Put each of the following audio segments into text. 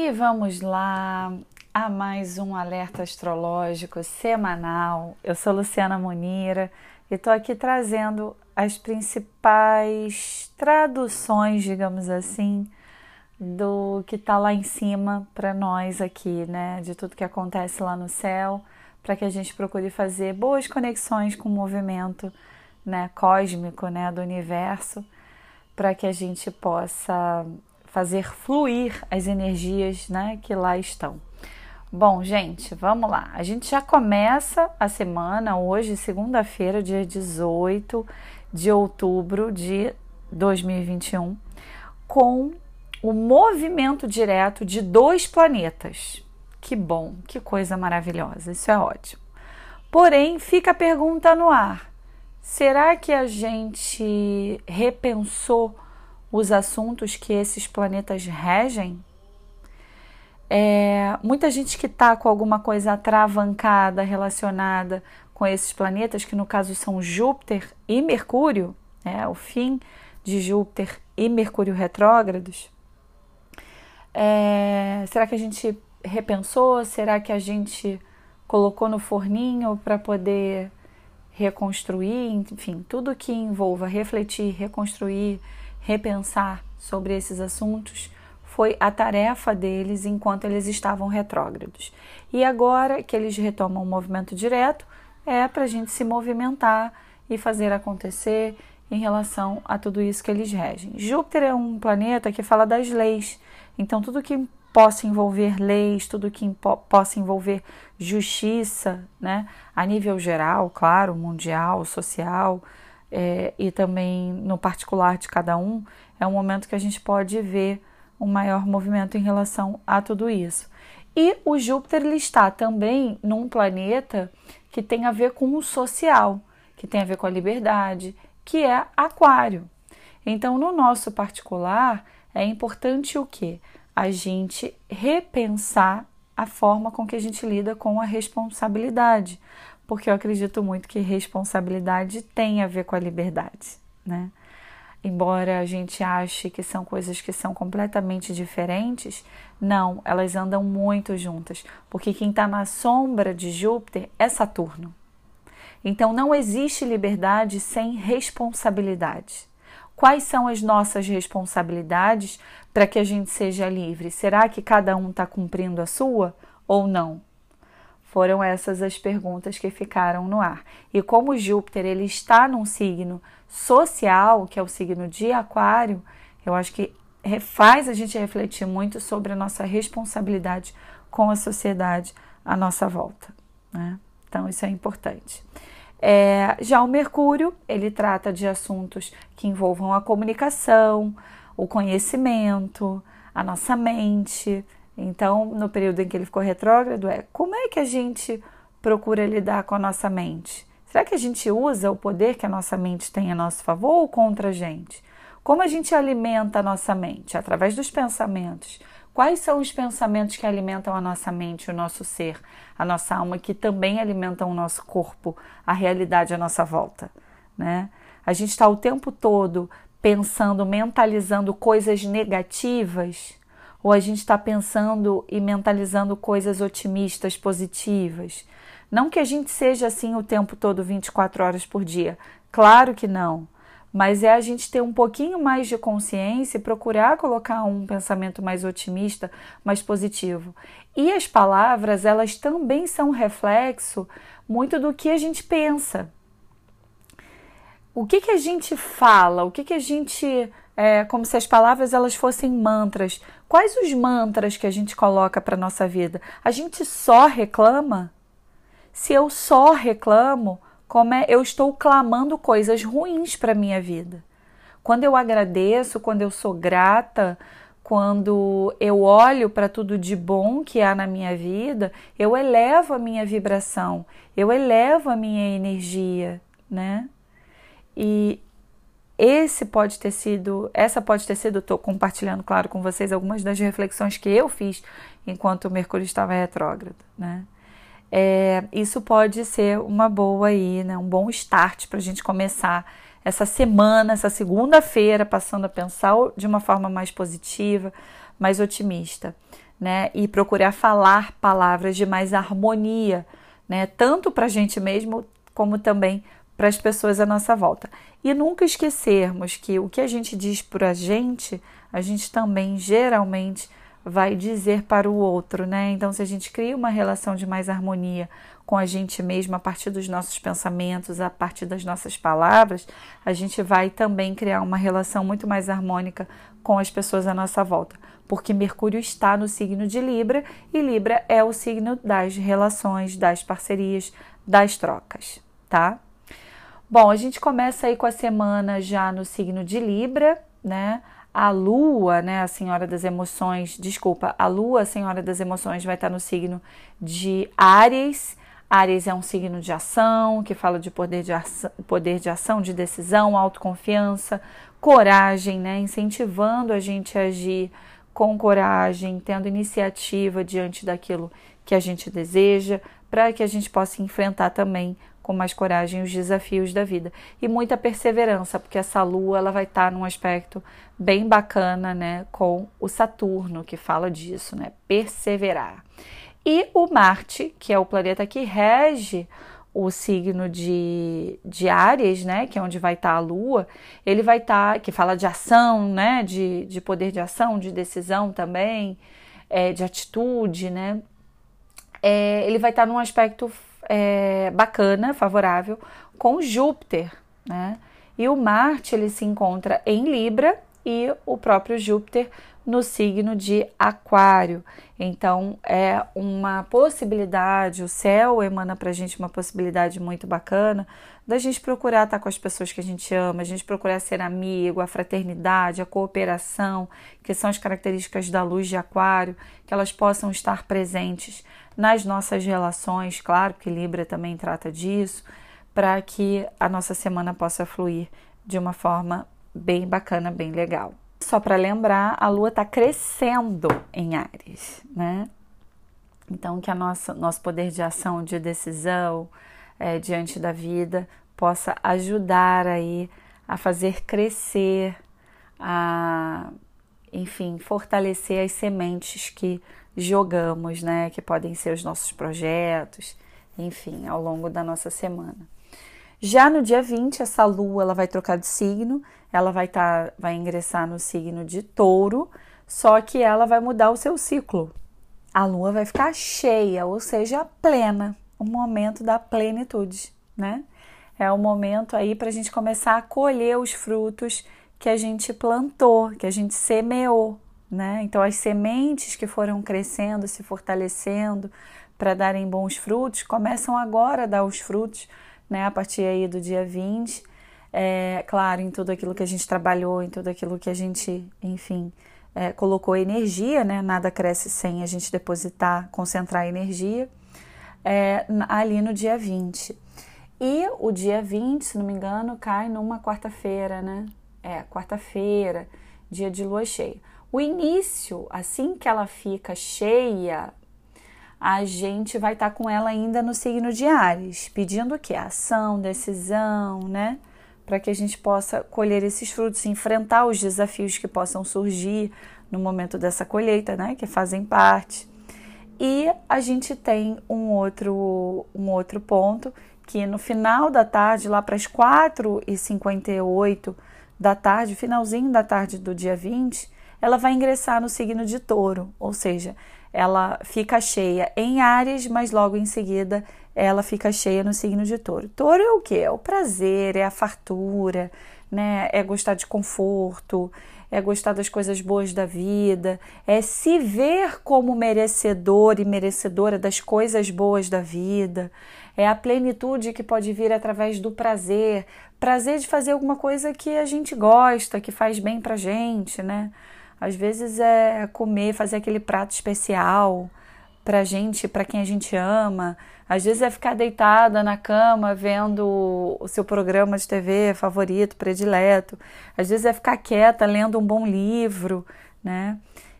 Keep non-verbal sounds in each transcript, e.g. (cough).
E vamos lá a mais um alerta astrológico semanal. Eu sou Luciana Munira e estou aqui trazendo as principais traduções, digamos assim, do que está lá em cima para nós aqui, né? De tudo que acontece lá no céu, para que a gente procure fazer boas conexões com o movimento né, cósmico né, do universo, para que a gente possa fazer fluir as energias né, que lá estão. Bom, gente, vamos lá. A gente já começa a semana hoje, segunda-feira, dia 18 de outubro de 2021, com o movimento direto de dois planetas. Que bom, que coisa maravilhosa, isso é ótimo. Porém, fica a pergunta no ar: será que a gente repensou os assuntos que esses planetas regem? É, muita gente que está com alguma coisa atravancada relacionada com esses planetas, que no caso são Júpiter e Mercúrio, é, o fim de Júpiter e Mercúrio retrógrados. É, será que a gente repensou? Será que a gente colocou no forninho para poder reconstruir? Enfim, tudo que envolva refletir, reconstruir, repensar sobre esses assuntos foi a tarefa deles enquanto eles estavam retrógrados. E agora que eles retomam o movimento direto, é para a gente se movimentar e fazer acontecer em relação a tudo isso que eles regem. Júpiter é um planeta que fala das leis, então tudo que possa envolver leis, tudo que possa envolver justiça, né, a nível geral, claro, mundial, social, é, e também no particular de cada um, é um momento que a gente pode ver um maior movimento em relação a tudo isso. E o Júpiter ele está também num planeta que tem a ver com o social, que tem a ver com a liberdade, que é Aquário. Então, no nosso particular, é importante o que? A gente repensar a forma com que a gente lida com a responsabilidade, porque eu acredito muito que responsabilidade tem a ver com a liberdade, né? Embora a gente ache que são coisas que são completamente diferentes, não, elas andam muito juntas, porque quem está na sombra de Júpiter é Saturno. Então não existe liberdade sem responsabilidade. Quais são as nossas responsabilidades para que a gente seja livre? Será que cada um está cumprindo a sua ou não? Foram essas as perguntas que ficaram no ar. E como Júpiter ele está num signo social, que é o signo de Aquário, eu acho que faz a gente refletir muito sobre a nossa responsabilidade com a sociedade à nossa volta. Né? Então, isso é importante. É, já o Mercúrio, ele trata de assuntos que envolvam a comunicação, o conhecimento, a nossa mente, então, no período em que ele ficou retrógrado, é como é que a gente procura lidar com a nossa mente? Será que a gente usa o poder que a nossa mente tem a nosso favor ou contra a gente? Como a gente alimenta a nossa mente? Através dos pensamentos. Quais são os pensamentos que alimentam a nossa mente, o nosso ser, a nossa alma, que também alimentam o nosso corpo, a realidade à nossa volta? Né? A gente está o tempo todo pensando, mentalizando coisas negativas ou a gente está pensando e mentalizando coisas otimistas, positivas? Não que a gente seja assim o tempo todo, 24 horas por dia. Claro que não. Mas é a gente ter um pouquinho mais de consciência e procurar colocar um pensamento mais otimista, mais positivo. E as palavras, elas também são reflexo muito do que a gente pensa. O que, que a gente fala, o que, que a gente é como se as palavras elas fossem mantras. Quais os mantras que a gente coloca para nossa vida? A gente só reclama? Se eu só reclamo, como é eu estou clamando coisas ruins para minha vida? Quando eu agradeço, quando eu sou grata, quando eu olho para tudo de bom que há na minha vida, eu elevo a minha vibração, eu elevo a minha energia, né? E esse pode ter sido, essa pode ter sido, estou compartilhando, claro, com vocês algumas das reflexões que eu fiz enquanto o Mercúrio estava retrógrado, né? É, isso pode ser uma boa aí, né? Um bom start para a gente começar essa semana, essa segunda-feira, passando a pensar de uma forma mais positiva, mais otimista. né? E procurar falar palavras de mais harmonia, né? Tanto para a gente mesmo, como também para as pessoas à nossa volta. E nunca esquecermos que o que a gente diz para a gente, a gente também geralmente vai dizer para o outro, né? Então, se a gente cria uma relação de mais harmonia com a gente mesmo a partir dos nossos pensamentos, a partir das nossas palavras, a gente vai também criar uma relação muito mais harmônica com as pessoas à nossa volta, porque Mercúrio está no signo de Libra e Libra é o signo das relações, das parcerias, das trocas, tá? Bom, a gente começa aí com a semana já no signo de Libra, né? A Lua, né, a Senhora das Emoções, desculpa, a Lua, a Senhora das Emoções, vai estar no signo de Áries. Áries é um signo de ação, que fala de poder de ação, poder de, ação, de decisão, autoconfiança, coragem, né, incentivando a gente a agir com coragem, tendo iniciativa diante daquilo que a gente deseja, para que a gente possa enfrentar também com mais coragem os desafios da vida e muita perseverança, porque essa lua ela vai estar num aspecto bem bacana, né, com o Saturno, que fala disso, né, perseverar. E o Marte, que é o planeta que rege o signo de, de Áries, né, que é onde vai estar a Lua, ele vai estar, que fala de ação, né, de, de poder de ação, de decisão também, é, de atitude, né, é, ele vai estar num aspecto é, bacana, favorável, com Júpiter, né? E o Marte ele se encontra em Libra e o próprio Júpiter no signo de Aquário. Então é uma possibilidade, o céu emana para a gente uma possibilidade muito bacana da gente procurar estar com as pessoas que a gente ama, a gente procurar ser amigo, a fraternidade, a cooperação, que são as características da luz de Aquário, que elas possam estar presentes nas nossas relações, claro que Libra também trata disso, para que a nossa semana possa fluir de uma forma bem bacana, bem legal. Só para lembrar, a Lua está crescendo em Ares, né? Então que a nossa nosso poder de ação, de decisão é, diante da vida possa ajudar aí a fazer crescer, a enfim fortalecer as sementes que jogamos, né? Que podem ser os nossos projetos, enfim, ao longo da nossa semana. Já no dia 20, essa lua ela vai trocar de signo, ela vai, tá, vai ingressar no signo de touro, só que ela vai mudar o seu ciclo. A lua vai ficar cheia, ou seja, plena, o momento da plenitude, né? É o momento aí para a gente começar a colher os frutos que a gente plantou, que a gente semeou, né? Então, as sementes que foram crescendo, se fortalecendo para darem bons frutos, começam agora a dar os frutos, né? A partir aí do dia 20, é, claro, em tudo aquilo que a gente trabalhou, em tudo aquilo que a gente, enfim, é, colocou energia, né? Nada cresce sem a gente depositar, concentrar energia, é, ali no dia 20. E o dia 20, se não me engano, cai numa quarta-feira, né? É, quarta-feira, dia de lua cheia. O início, assim que ela fica cheia, a gente vai estar tá com ela ainda no signo de Ares, pedindo o que? Ação, decisão, né? Para que a gente possa colher esses frutos, enfrentar os desafios que possam surgir no momento dessa colheita, né? Que fazem parte. E a gente tem um outro, um outro ponto que no final da tarde, lá para as 4h58 da tarde, finalzinho da tarde do dia 20, ela vai ingressar no signo de touro, ou seja, ela fica cheia em Ares, mas logo em seguida ela fica cheia no signo de touro. Touro é o que? É o prazer, é a fartura, né? é gostar de conforto, é gostar das coisas boas da vida, é se ver como merecedor e merecedora das coisas boas da vida, é a plenitude que pode vir através do prazer, prazer de fazer alguma coisa que a gente gosta, que faz bem pra gente, né? Às vezes é comer, fazer aquele prato especial pra gente, para quem a gente ama. Às vezes é ficar deitada na cama vendo o seu programa de TV favorito, predileto. Às vezes é ficar quieta lendo um bom livro, né?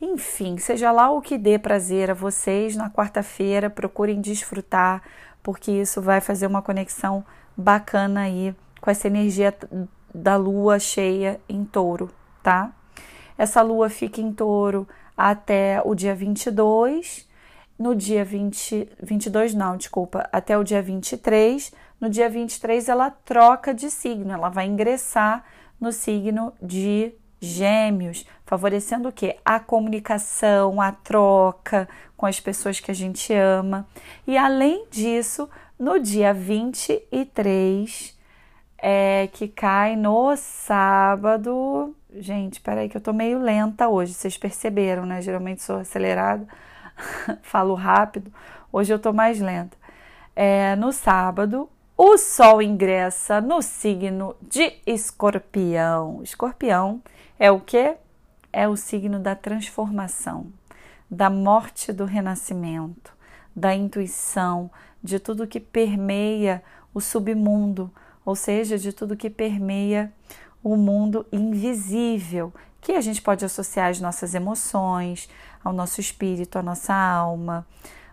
Enfim, seja lá o que dê prazer a vocês na quarta-feira, procurem desfrutar, porque isso vai fazer uma conexão bacana aí com essa energia da lua cheia em touro, tá? Essa lua fica em touro até o dia 22, no dia 20, 22 não, desculpa, até o dia 23, no dia 23 ela troca de signo, ela vai ingressar no signo de Gêmeos, favorecendo o que? A comunicação, a troca com as pessoas que a gente ama. E além disso, no dia 23, é, que cai no sábado. Gente, peraí que eu tô meio lenta hoje, vocês perceberam, né? Geralmente sou acelerada, (laughs) falo rápido. Hoje eu tô mais lenta. É, no sábado, o Sol ingressa no signo de Escorpião. Escorpião é o que? É o signo da transformação, da morte do renascimento, da intuição, de tudo que permeia o submundo, ou seja, de tudo que permeia o mundo invisível, que a gente pode associar às nossas emoções, ao nosso espírito, à nossa alma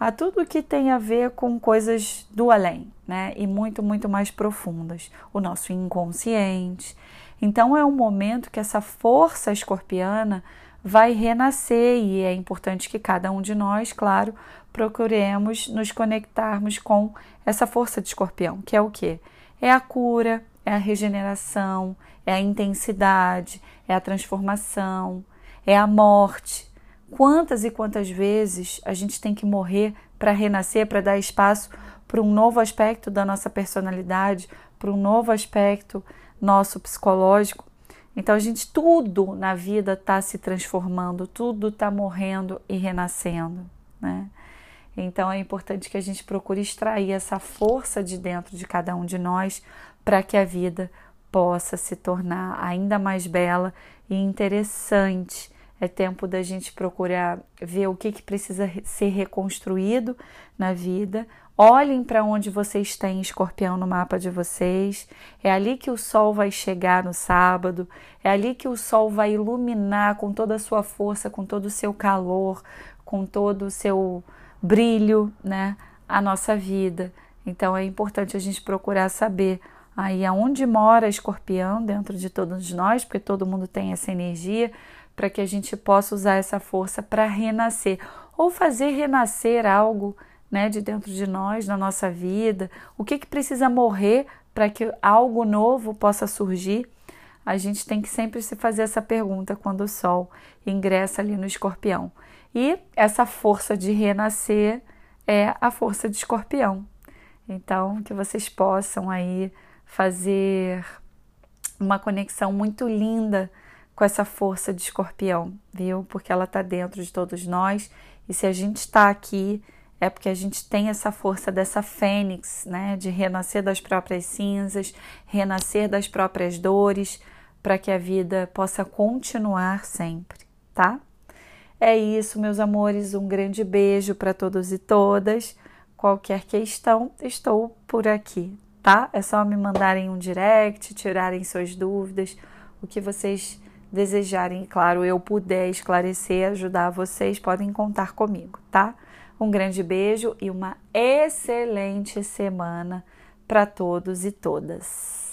a tudo que tem a ver com coisas do além, né? E muito, muito mais profundas. O nosso inconsciente. Então é um momento que essa força escorpiana vai renascer e é importante que cada um de nós, claro, procuremos nos conectarmos com essa força de escorpião, que é o que? É a cura, é a regeneração, é a intensidade, é a transformação, é a morte, Quantas e quantas vezes a gente tem que morrer para renascer, para dar espaço para um novo aspecto da nossa personalidade, para um novo aspecto nosso psicológico? Então a gente tudo na vida está se transformando, tudo está morrendo e renascendo, né? Então é importante que a gente procure extrair essa força de dentro de cada um de nós para que a vida possa se tornar ainda mais bela e interessante é tempo da gente procurar ver o que, que precisa ser reconstruído na vida. Olhem para onde vocês têm escorpião no mapa de vocês. É ali que o sol vai chegar no sábado. É ali que o sol vai iluminar com toda a sua força, com todo o seu calor, com todo o seu brilho, né? A nossa vida. Então é importante a gente procurar saber aí aonde mora escorpião dentro de todos nós, porque todo mundo tem essa energia para que a gente possa usar essa força para renascer ou fazer renascer algo né, de dentro de nós, na nossa vida, o que, que precisa morrer para que algo novo possa surgir. A gente tem que sempre se fazer essa pergunta quando o Sol ingressa ali no escorpião. E essa força de renascer é a força de escorpião. Então, que vocês possam aí fazer uma conexão muito linda com essa força de escorpião, viu? Porque ela está dentro de todos nós e se a gente está aqui é porque a gente tem essa força dessa fênix, né? De renascer das próprias cinzas, renascer das próprias dores, para que a vida possa continuar sempre, tá? É isso, meus amores. Um grande beijo para todos e todas. Qualquer questão, estou por aqui, tá? É só me mandarem um direct, tirarem suas dúvidas, o que vocês desejarem, claro, eu puder esclarecer, ajudar vocês, podem contar comigo, tá? Um grande beijo e uma excelente semana para todos e todas.